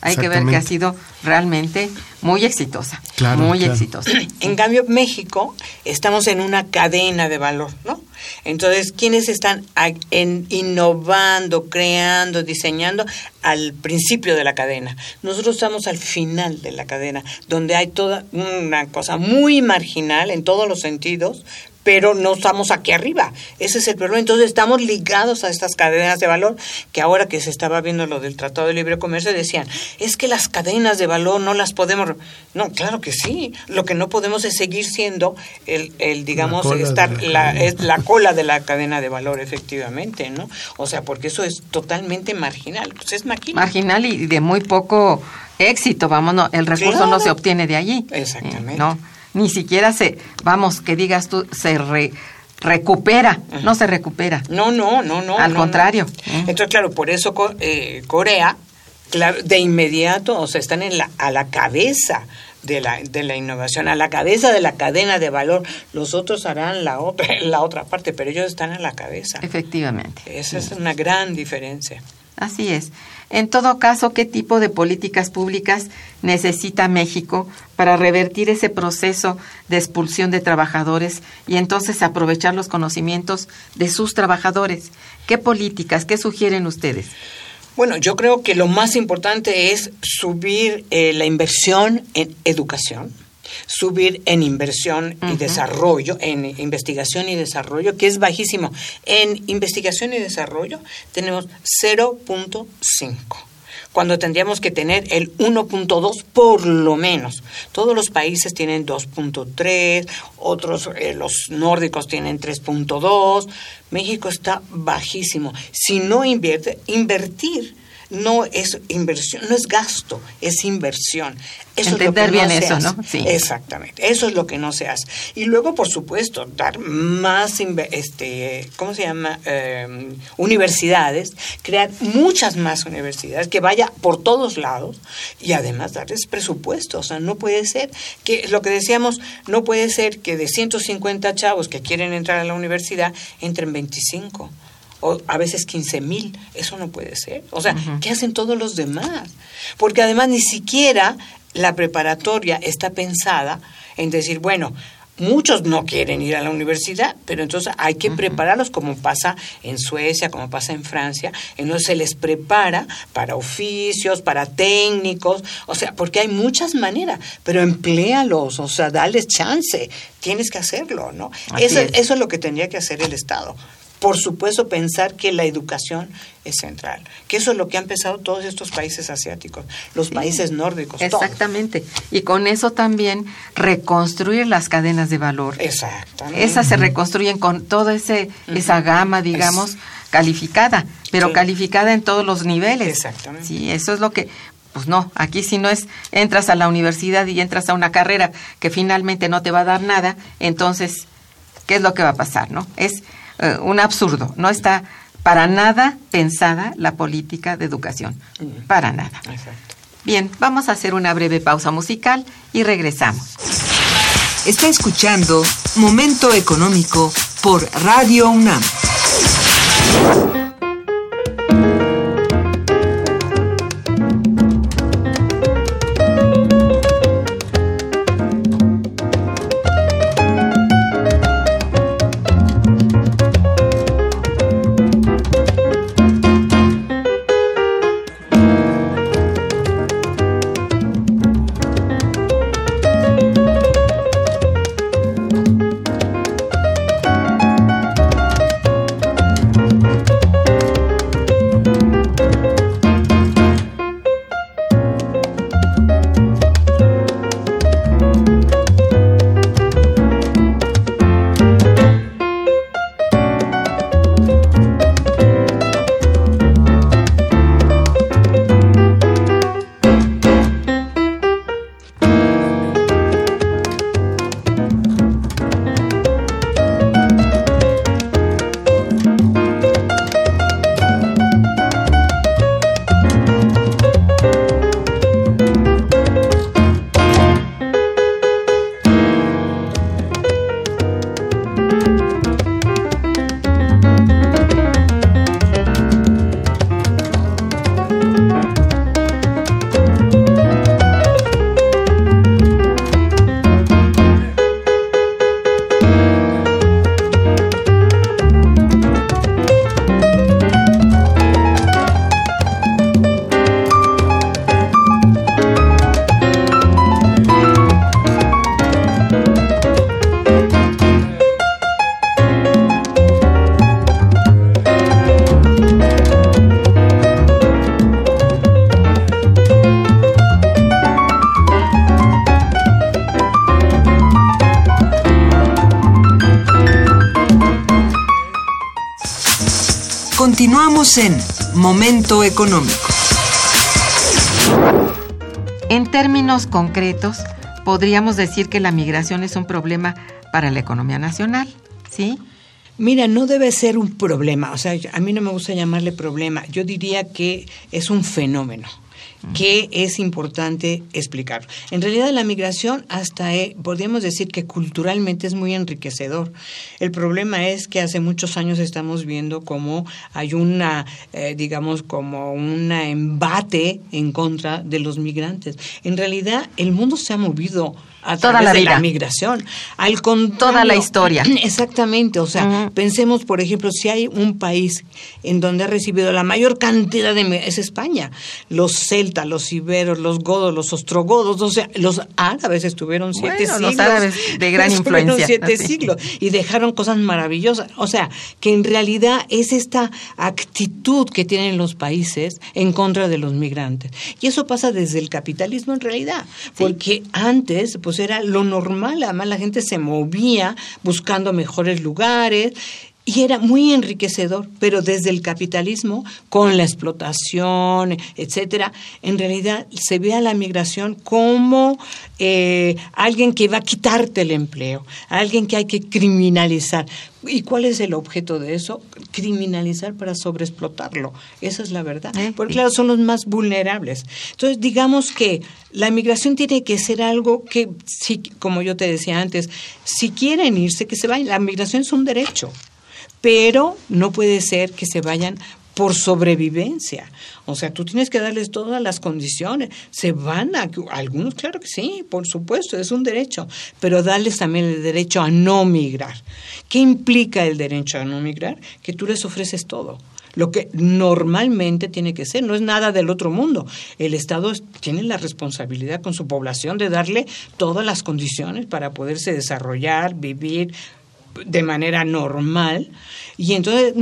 Hay que ver que ha sido realmente muy exitosa. Claro, muy claro. exitosa. *clears throat* En cambio, México, estamos en una cadena de valor, ¿no? Entonces, ¿quiénes están en- innovando, creando, diseñando al principio de la cadena? Nosotros estamos al final de la cadena, donde hay toda una cosa muy marginal en todos los sentidos, pero no estamos aquí arriba. Ese es el problema. Entonces estamos ligados a estas cadenas de valor que ahora que se estaba viendo lo del Tratado de Libre Comercio decían, es que las cadenas de valor no las podemos... re-". No, claro que sí. Lo que no podemos es seguir siendo el, el digamos, estar la es la cola de la cadena de valor, efectivamente, ¿no? O sea, porque eso es totalmente marginal. Pues es. Marginal y de muy poco éxito, vamos, no, el recurso Claro. no se obtiene de allí. Exactamente. Eh, no, ni siquiera se, vamos, que digas tú, se re- recupera, no se recupera. No, no, no, no. Al no, contrario. no. Entonces, claro, por eso eh, Corea, claro, de inmediato, o sea, están en la, a la cabeza de la, de la innovación, a la cabeza de la cadena de valor. Los otros harán la otra, *laughs* la otra parte, pero ellos están a la cabeza. Efectivamente. Esa es una gran diferencia. Así es. En todo caso, ¿qué tipo de políticas públicas necesita México para revertir ese proceso de expulsión de trabajadores y entonces aprovechar los conocimientos de sus trabajadores? ¿Qué políticas, qué sugieren ustedes? Bueno, yo creo que lo más importante es subir eh, la inversión en educación, subir en inversión y desarrollo, en investigación y desarrollo, que es bajísimo. En investigación y desarrollo tenemos 0.5 cuando tendríamos que tener el 1.2 por lo menos. Todos los países tienen 2.3, otros, eh, los nórdicos tienen 3.2, México está bajísimo. Si no invierte, invertir no es inversión, no es gasto, es inversión. Eso Entender es lo que bien se eso, hace. ¿no? Sí. Exactamente, eso es lo que no se hace. Y luego, por supuesto, dar más, este, ¿cómo se llama? Eh, universidades, crear muchas más universidades, que vaya por todos lados y además darles presupuesto. O sea, no puede ser que, lo que decíamos, no puede ser que de 150 chavos que quieren entrar a la universidad entren 25 o a veces 15 mil. Eso no puede ser. O sea, ¿qué hacen todos los demás? Porque además ni siquiera la preparatoria está pensada en decir, bueno, muchos no quieren ir a la universidad, pero entonces hay que prepararlos como pasa en Suecia, como pasa en Francia. Entonces se les prepara para oficios, para técnicos, o sea, porque hay muchas maneras, pero empléalos, o sea, dales chance, tienes que hacerlo, ¿no? Eso, es. eso es lo que tendría que hacer el Estado. Por supuesto, pensar que la educación es central, que eso es lo que han pensado todos estos países asiáticos, los países nórdicos, todos. Exactamente. Y con eso también reconstruir las cadenas de valor. Exactamente. Esas se reconstruyen con toda ese, esa gama, digamos, calificada, pero Sí. calificada en todos los niveles. Exactamente. Sí, eso es lo que, pues no, aquí si no es, entras a la universidad y entras a una carrera que finalmente no te va a dar nada, entonces, ¿qué es lo que va a pasar, no? Es eh, un absurdo, no está para nada pensada la política de educación, para nada. Exacto. Bien, vamos a hacer una breve pausa musical y regresamos. Está escuchando Momento Económico por Radio UNAM. En Momento Económico. En términos concretos, podríamos decir que la migración es un problema para la economía nacional, ¿sí? Mira, no debe ser un problema, o sea, a mí no me gusta llamarle problema, yo diría que es un fenómeno que es importante explicar. En realidad la migración hasta eh, podríamos decir que culturalmente es muy enriquecedor. El problema es que hace muchos años estamos viendo cómo hay una, eh, digamos, como un embate en contra de los migrantes. En realidad el mundo se ha movido a Toda través la de la vida. migración. Al contrario, Toda la historia. *clears throat* Exactamente, o sea, pensemos, por ejemplo, si hay un país en donde ha recibido la mayor cantidad de es España. Los celtas, los iberos, los godos, los ostrogodos, o sea, los árabes estuvieron siete Bueno, siglos. los árabes de gran *laughs* influencia, siete sí. siglos y dejaron cosas maravillosas. O sea, que en realidad es esta actitud que tienen los países en contra de los migrantes. Y eso pasa desde el capitalismo en realidad, porque antes pues era lo normal, además la gente se movía buscando mejores lugares y era muy enriquecedor, pero desde el capitalismo, con la explotación, etcétera, en realidad se ve a la migración como eh, alguien que va a quitarte el empleo, alguien que hay que criminalizar. ¿Y cuál es el objeto de eso? Criminalizar para sobreexplotarlo. Esa es la verdad. Eh, Porque claro, son los más vulnerables. Entonces, digamos que la migración tiene que ser algo que, si, como yo te decía antes, si quieren irse, que se vayan. La migración es un derecho pero no puede ser que se vayan por sobrevivencia. O sea, tú tienes que darles todas las condiciones. Se van a, algunos, claro que sí, por supuesto, es un derecho, pero darles también el derecho a no migrar. ¿Qué implica el derecho a no migrar? Que tú les ofreces todo lo que normalmente tiene que ser, no es nada del otro mundo. El Estado tiene la responsabilidad con su población de darle todas las condiciones para poderse desarrollar, vivir, de manera normal. Y entonces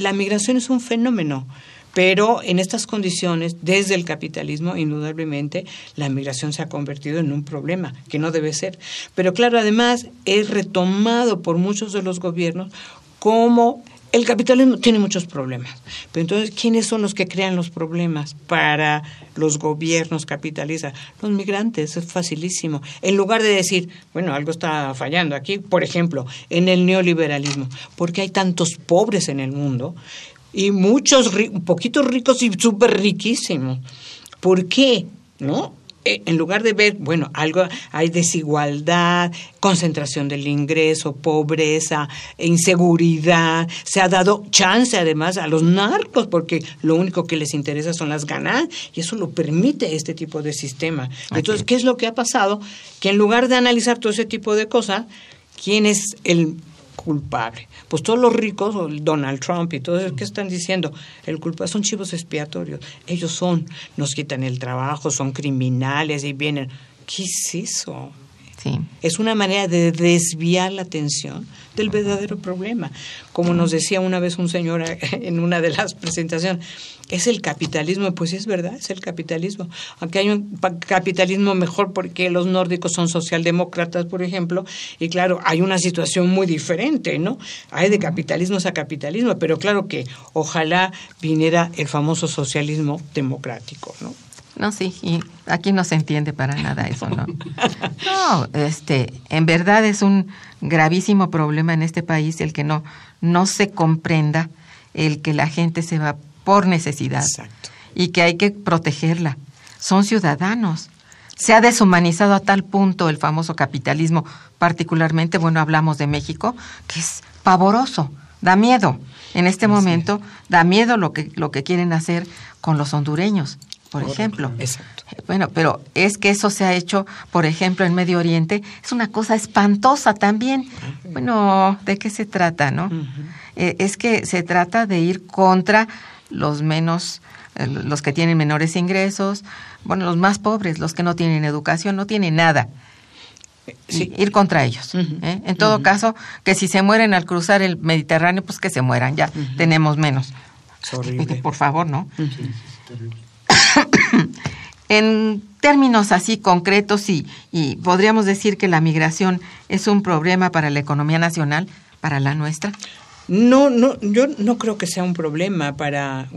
la migración es un fenómeno. Pero en estas condiciones, desde el capitalismo, indudablemente, la migración se ha convertido en un problema, que no debe ser. Pero claro, además, es retomado por muchos de los gobiernos como el capitalismo tiene muchos problemas. Pero entonces, ¿quiénes son los que crean los problemas para los gobiernos capitalistas? Los migrantes, es facilísimo. En lugar de decir, bueno, algo está fallando aquí, por ejemplo, en el neoliberalismo, porque hay tantos pobres en el mundo y muchos, poquitos ricos y súper riquísimos. ¿Por qué? ¿No? Eh, en lugar de ver, bueno, algo hay desigualdad, concentración del ingreso, pobreza, inseguridad, se ha dado chance además a los narcos porque lo único que les interesa son las ganas y eso lo permite este tipo de sistema. Entonces, ¿qué es lo que ha pasado? Que en lugar de analizar todo ese tipo de cosas, ¿quién es el culpable. Pues todos los ricos, Donald Trump y todos, ¿qué están diciendo? El culpable son chivos expiatorios. Ellos son, nos quitan el trabajo, son criminales y vienen. ¿Qué es eso? Sí. Es una manera de desviar la atención del verdadero problema. Como nos decía una vez un señor *laughs* en una de las presentaciones, es el capitalismo, pues es verdad, es el capitalismo. Aunque hay un capitalismo mejor porque los nórdicos son socialdemócratas, por ejemplo, y claro, hay una situación muy diferente, ¿no? Hay de capitalismo a capitalismo, pero claro que ojalá viniera el famoso socialismo democrático, ¿no? No, sí, y aquí no se entiende para nada eso, ¿no? *laughs* No, este, en verdad es un gravísimo problema en este país el que no, no se comprenda el que la gente se va por necesidad Exacto. y que hay que protegerla. Son ciudadanos. Se ha deshumanizado a tal punto el famoso capitalismo, particularmente, bueno, hablamos de México, que es pavoroso, da miedo. En este momento da miedo lo que, lo que quieren hacer con los hondureños por ejemplo. Exacto. Bueno, pero es que eso se ha hecho, por ejemplo, en Medio Oriente, es una cosa espantosa también. Bueno, ¿de qué se trata, no? Eh, es que se trata de ir contra los menos, eh, los que tienen menores ingresos, bueno, los más pobres, los que no tienen educación, no tienen nada. Sí. Ir contra ellos. ¿eh? En todo caso, que si se mueren al cruzar el Mediterráneo, pues que se mueran, ya tenemos menos. Es horrible. Por favor, ¿no? *coughs* en términos así concretos y, y podríamos decir que la migración es un problema para la economía nacional, para la nuestra. No, no, yo no creo que sea un problema para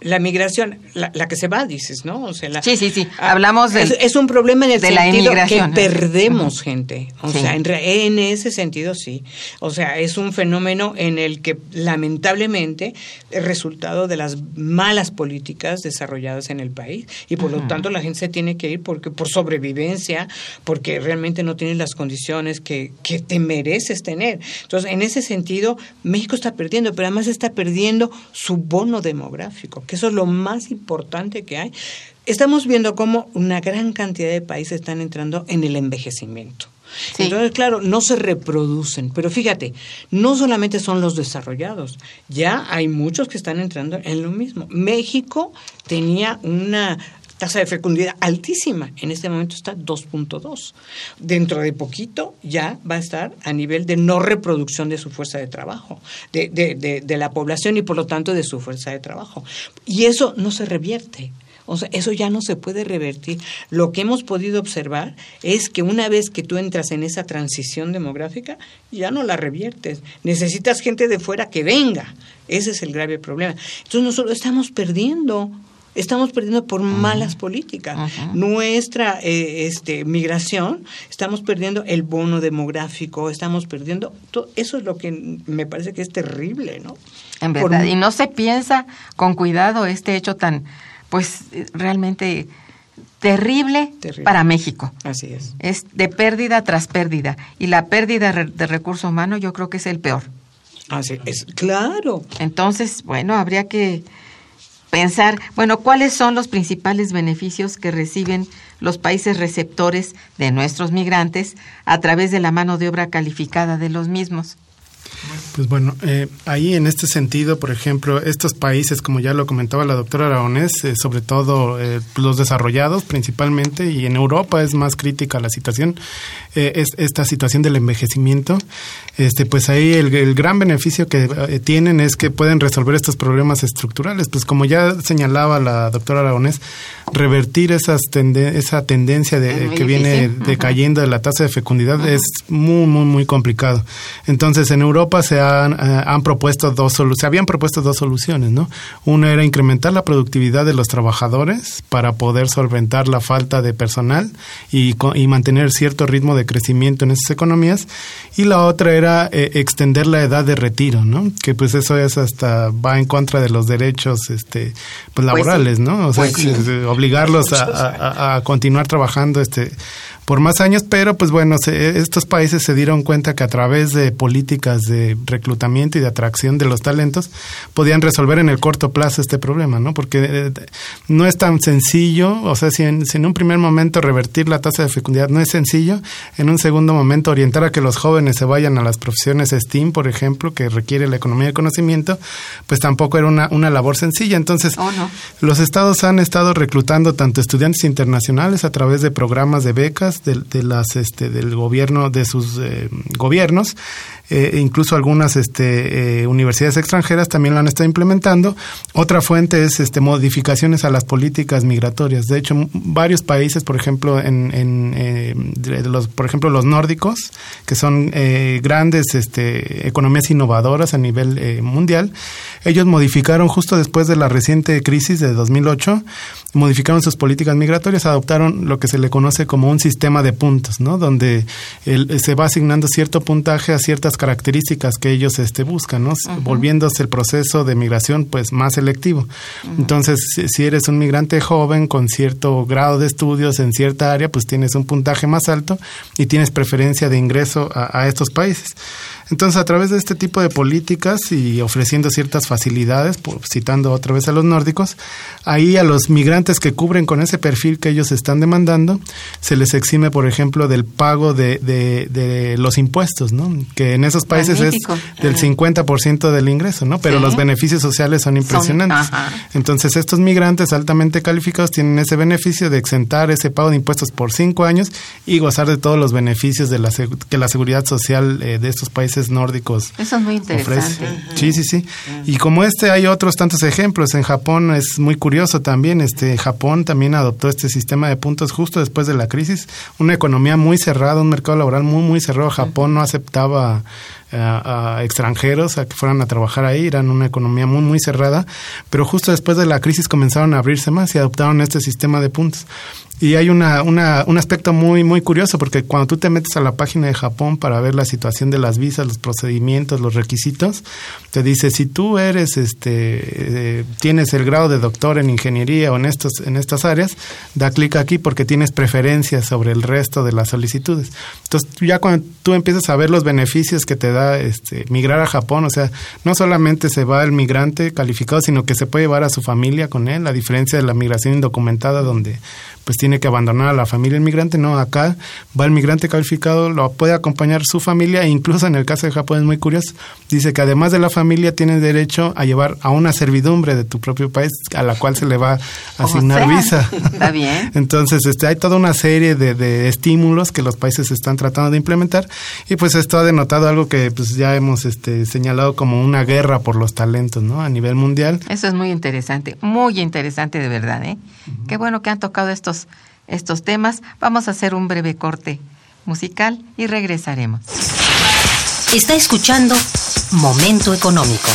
la migración, la, la que se va, dices, ¿no? O sea, la- Sí, sí, sí. Ah, Hablamos del- es, es un problema en el de la sentido que perdemos gente. O Sí. sea, en, en ese sentido sí. O sea, es un fenómeno en el que lamentablemente es resultado de las malas políticas desarrolladas en el país y por lo tanto la gente se tiene que ir porque por sobrevivencia, porque realmente no tienes las condiciones que, que te mereces tener. Entonces, en ese sentido, México está perdiendo, pero además está perdiendo su bono demográfico, que eso es lo más importante que hay. Estamos viendo cómo una gran cantidad de países están entrando en el envejecimiento. Sí. Entonces, claro, no se reproducen, pero fíjate, no solamente son los desarrollados, ya hay muchos que están entrando en lo mismo. México tenía una tasa de fecundidad altísima, en este momento está 2.2. Dentro de poquito ya va a estar a nivel de no reproducción de su fuerza de trabajo, de, de- la población y por lo tanto de su fuerza de trabajo. Y eso no se revierte. O sea, eso ya no se puede revertir. Lo que hemos podido observar es que una vez que tú entras en esa transición demográfica, ya no la reviertes. Necesitas gente de fuera que venga. Ese es el grave problema. Entonces nosotros estamos perdiendo estamos perdiendo por malas políticas. Nuestra eh, este, migración, estamos perdiendo el bono demográfico, estamos perdiendo, todo, eso es lo que me parece que es terrible, ¿no? En verdad, y no se piensa con cuidado este hecho tan, pues realmente terrible, para México. Así es. Es de pérdida tras pérdida, y la pérdida de recursos humanos yo creo que es el peor. Así es, claro. Entonces, bueno, habría que pensar, bueno, cuáles son los principales beneficios que reciben los países receptores de nuestros migrantes a través de la mano de obra calificada de los mismos. Pues bueno, eh, ahí en este sentido, por ejemplo, estos países, como ya lo comentaba la doctora Aragonés, eh, sobre todo eh, los desarrollados principalmente, y en Europa es más crítica la situación, es esta situación del envejecimiento, este, pues ahí el, gran beneficio que tienen es que pueden resolver estos problemas estructurales. Pues como ya señalaba la doctora Aragonés, revertir esas esa tendencia de, que viene decayendo de la tasa de fecundidad es muy, muy, muy complicado. Entonces, en Europa se han, eh, han propuesto dos se habían propuesto dos soluciones, ¿no? Una era incrementar la productividad de los trabajadores para poder solventar la falta de personal y, y mantener cierto ritmo de crecimiento en esas economías. Y la otra era eh, extender la edad de retiro, ¿no? Que pues eso es hasta va en contra de los derechos este pues, pues laborales, ¿no? O sea, pues *laughs* obligarlos a, a, continuar trabajando este por más años, pero pues bueno, estos países se dieron cuenta que a través de políticas de reclutamiento y de atracción de los talentos podían resolver en el corto plazo este problema, ¿no? Porque eh, no es tan sencillo, o sea, si en, si en, un primer momento revertir la tasa de fecundidad no es sencillo, en un segundo momento orientar a que los jóvenes se vayan a las profesiones STEAM, por ejemplo, que requiere la economía de conocimiento, pues tampoco era una, una labor sencilla. Entonces, oh, no. los estados han estado reclutando tanto estudiantes internacionales a través de programas de becas, de, las este, del gobierno de sus eh, gobiernos eh, incluso algunas este, eh, universidades extranjeras también lo han estado implementando. Otra fuente es este, modificaciones a las políticas migratorias. De hecho, varios países, por ejemplo, en, en los, por ejemplo, los nórdicos, que son grandes este, economías innovadoras a nivel mundial, ellos modificaron justo después de la reciente crisis de 2008, modificaron sus políticas migratorias, adoptaron lo que se le conoce como un sistema de puntos, ¿no? Donde se va asignando cierto puntaje a ciertas características que ellos este, buscan, ¿no? Volviéndose el proceso de migración pues más selectivo. Entonces, si eres un migrante joven con cierto grado de estudios en cierta área, pues tienes un puntaje más alto y tienes preferencia de ingreso a estos países. Entonces, a través de este tipo de políticas y ofreciendo ciertas facilidades, citando otra vez a los nórdicos, ahí a los migrantes que cubren con ese perfil que ellos están demandando, se les exime, por ejemplo, del pago de, de, los impuestos, ¿no? Que en esos países es del 50% del ingreso, ¿no? Pero los beneficios sociales son impresionantes. Entonces, estos migrantes altamente calificados tienen ese beneficio de exentar ese pago de impuestos por cinco años y gozar de todos los beneficios de la, que la seguridad social eh, de estos países nórdicos. Eso es muy interesante. Sí, sí, sí. Y como este hay otros tantos ejemplos. En Japón es muy curioso también. Este Japón también adoptó este sistema de puntos justo después de la crisis. Una economía muy cerrada, un mercado laboral muy, muy cerrado. Japón no aceptaba a, extranjeros a que fueran a trabajar ahí, eran una economía muy, muy cerrada, pero justo después de la crisis comenzaron a abrirse más y adoptaron este sistema de puntos. Y hay una, una, un aspecto muy, muy curioso, porque cuando tú te metes a la página de Japón para ver la situación de las visas, los procedimientos, los requisitos, te dice, si tú eres, este, eh, tienes el grado de doctor en ingeniería o en, estos, en estas áreas, da clic aquí porque tienes preferencias sobre el resto de las solicitudes. Entonces, ya cuando tú empiezas a ver los beneficios que te da este, migrar a Japón, o sea, no solamente se va el migrante calificado, sino que se puede llevar a su familia con él, a diferencia de la migración indocumentada, donde pues tiene que abandonar a la familia inmigrante, no, acá va el migrante calificado, lo puede acompañar su familia e incluso en el caso de Japón es muy curioso, dice que además de la familia tiene derecho a llevar a una servidumbre de tu propio país a la cual se le va a asignar visa. *laughs* Está bien. *laughs* Entonces, este, hay toda una serie de, de, estímulos que los países están tratando de implementar y pues esto ha denotado algo que pues ya hemos este, señalado como una guerra por los talentos, ¿no? A nivel mundial. Eso es muy interesante, muy interesante de verdad, ¿eh? Qué bueno que han tocado estos, estos temas. Vamos a hacer un breve corte musical y regresaremos. Está escuchando Momento Económico.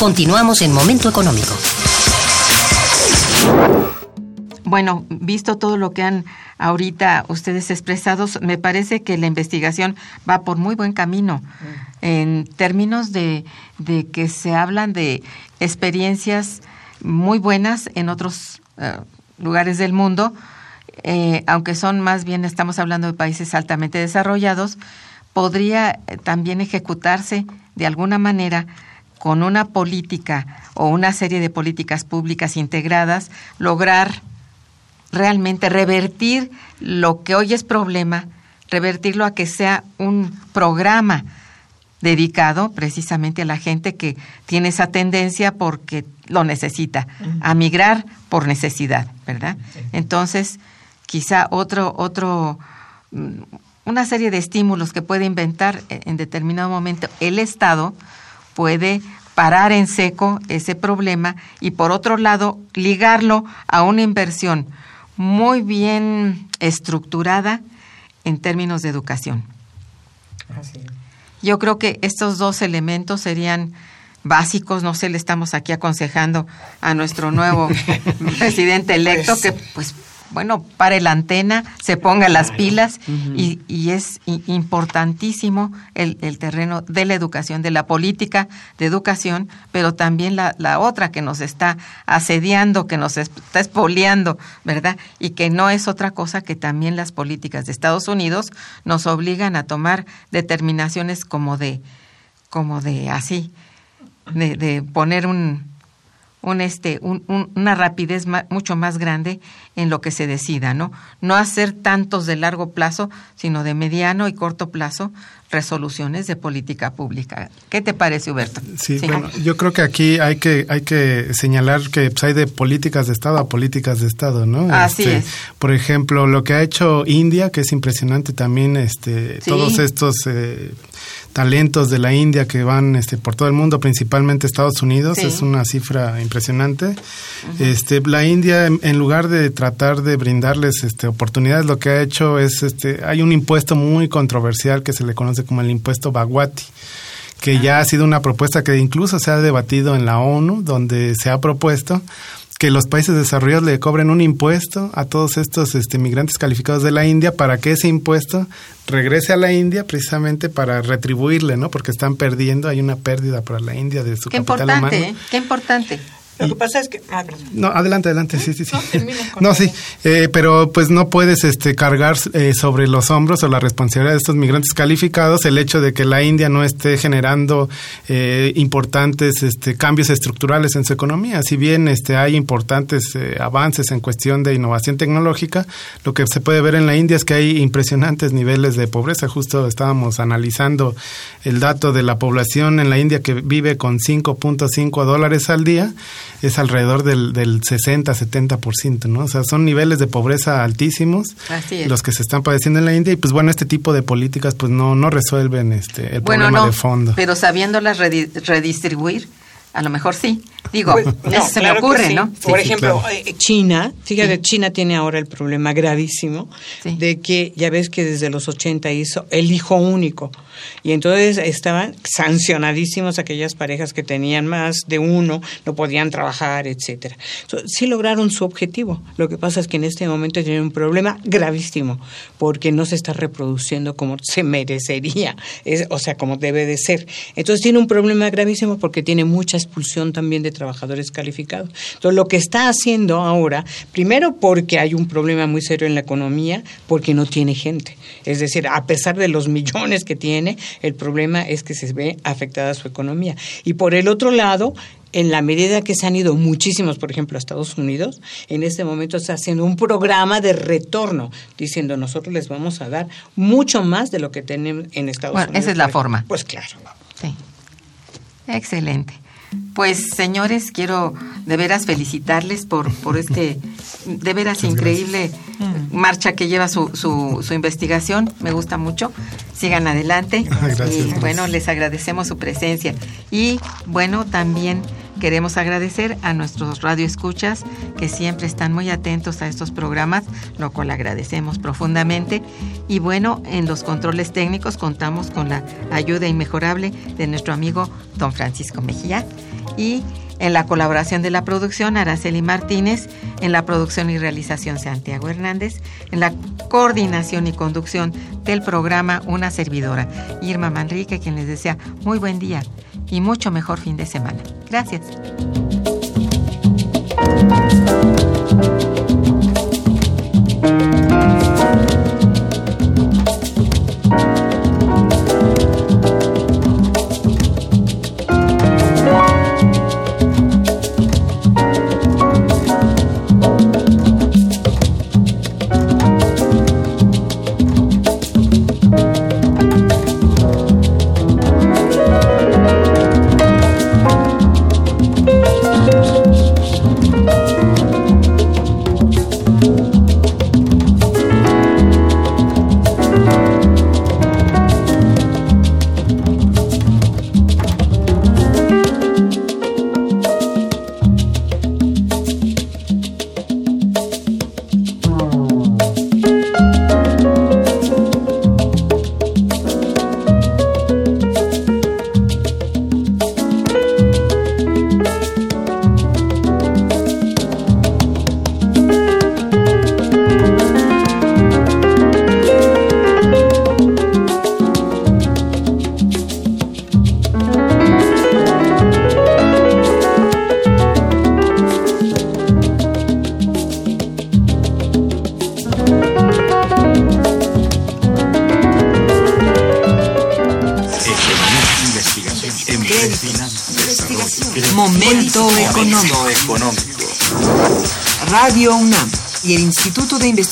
Continuamos en Momento Económico. Bueno, visto todo lo que han ahorita ustedes expresados, me parece que la investigación va por muy buen camino en términos de, que se hablan de experiencias muy buenas en otros eh, lugares del mundo, eh, aunque son más bien, estamos hablando de países altamente desarrollados, podría eh, también ejecutarse de alguna manera con una política o una serie de políticas públicas integradas, lograr realmente revertir lo que hoy es problema, revertirlo a que sea un programa dedicado precisamente a la gente que tiene esa tendencia porque lo necesita, a migrar por necesidad, ¿verdad? Entonces, quizá otro, otro, mm, una serie de estímulos que puede inventar en determinado momento el Estado puede parar en seco ese problema y por otro lado ligarlo a una inversión muy bien estructurada en términos de educación. Yo creo que estos dos elementos serían básicos, no sé, le estamos aquí aconsejando a nuestro nuevo *laughs* presidente electo pues que pues bueno, pare la antena, se ponga las pilas y, y, es importantísimo el, el, terreno de la educación, de la política de educación, pero también la, la, otra que nos está asediando, que nos está expoliando, ¿verdad? Y que no es otra cosa que también las políticas de Estados Unidos nos obligan a tomar determinaciones como de, como de así, de, de poner un, un este un, una rapidez mucho más grande en lo que se decida, ¿no? No hacer tantos de largo plazo, sino de mediano y corto plazo resoluciones de política pública. ¿Qué te parece, Huberto? Sí, bueno, yo creo que aquí hay que hay que señalar que pues, hay de políticas de Estado a políticas de Estado, ¿no? Así este, es. Por ejemplo, lo que ha hecho India, que es impresionante también, este, todos estos eh, talentos de la India que van este, por todo el mundo, principalmente Estados Unidos, es una cifra impresionante. este, la India, en, lugar de tratar de brindarles este, oportunidades, lo que ha hecho es, este, hay un impuesto muy controversial que se le conoce como el impuesto Bagwati que ya ha sido una propuesta que incluso se ha debatido en la ONU, donde se ha propuesto que los países desarrollados le cobren un impuesto a todos estos este, migrantes calificados de la India para que ese impuesto regrese a la India precisamente para retribuirle, ¿no? Porque están perdiendo, hay una pérdida para la India de su qué capital importante, humano. Qué importante. Lo que pasa es que... Ah, no, adelante, adelante, sí, sí, sí. No, *laughs* no sí, eh, pero pues no puedes este, cargar eh, sobre los hombros o la responsabilidad de estos migrantes calificados el hecho de que la India no esté generando eh, importantes este, cambios estructurales en su economía. Si bien este, hay importantes avances en cuestión de innovación tecnológica, lo que se puede ver en la India es que hay impresionantes niveles de pobreza. Justo estábamos analizando el dato de la población en la India que vive con 5.5 dólares al día es alrededor del, del 60-70%, ¿no? O sea, son niveles de pobreza altísimos los que se están padeciendo en la India y pues bueno, este tipo de políticas pues no, no resuelven este, el problema de fondo. Pero sabiéndolas redistribuir, a lo mejor sí. Digo, pues, eso se me ocurre, ¿no? Por ejemplo, eh, China, fíjate, China tiene ahora el problema gravísimo de que ya ves que desde los 80 hizo el hijo único. Y entonces estaban sancionadísimos aquellas parejas que tenían más de uno, no podían trabajar, etcétera. sí lograron su objetivo. Lo que pasa es que en este momento tienen un problema gravísimo, porque no se está reproduciendo como se merecería, o sea, como debe de ser. Entonces tiene un problema gravísimo porque tiene mucha expulsión también de trabajadores calificados. Entonces lo que está haciendo ahora, primero porque hay un problema muy serio en la economía, porque no tiene gente. Es decir, a pesar de los millones que tiene, el problema es que se ve afectada su economía. Y por el otro lado, en la medida que se han ido muchísimos, por ejemplo, a Estados Unidos, en este momento está haciendo un programa de retorno, diciendo nosotros les vamos a dar mucho más de lo que tenemos en Estados bueno, Unidos. Esa es la forma. Pues claro. Sí. Excelente. Pues señores, quiero de veras felicitarles por, por este de veras increíble marcha que lleva su, su, su, investigación. Me gusta mucho. Sigan adelante. *laughs* y bueno, les agradecemos su presencia. Y bueno, también queremos agradecer a nuestros radioescuchas que siempre están muy atentos a estos programas, lo cual agradecemos profundamente. Y bueno, en los controles técnicos contamos con la ayuda inmejorable de nuestro amigo don Francisco Mejía y en la colaboración de la producción Araceli Martínez, en la producción y realización Santiago Hernández, en la coordinación y conducción del programa una servidora, Irma Manrique, quien les desea muy buen día y mucho mejor fin de semana. Gracias.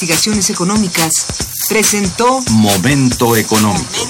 Investigaciones Económicas presentó Momento Económico.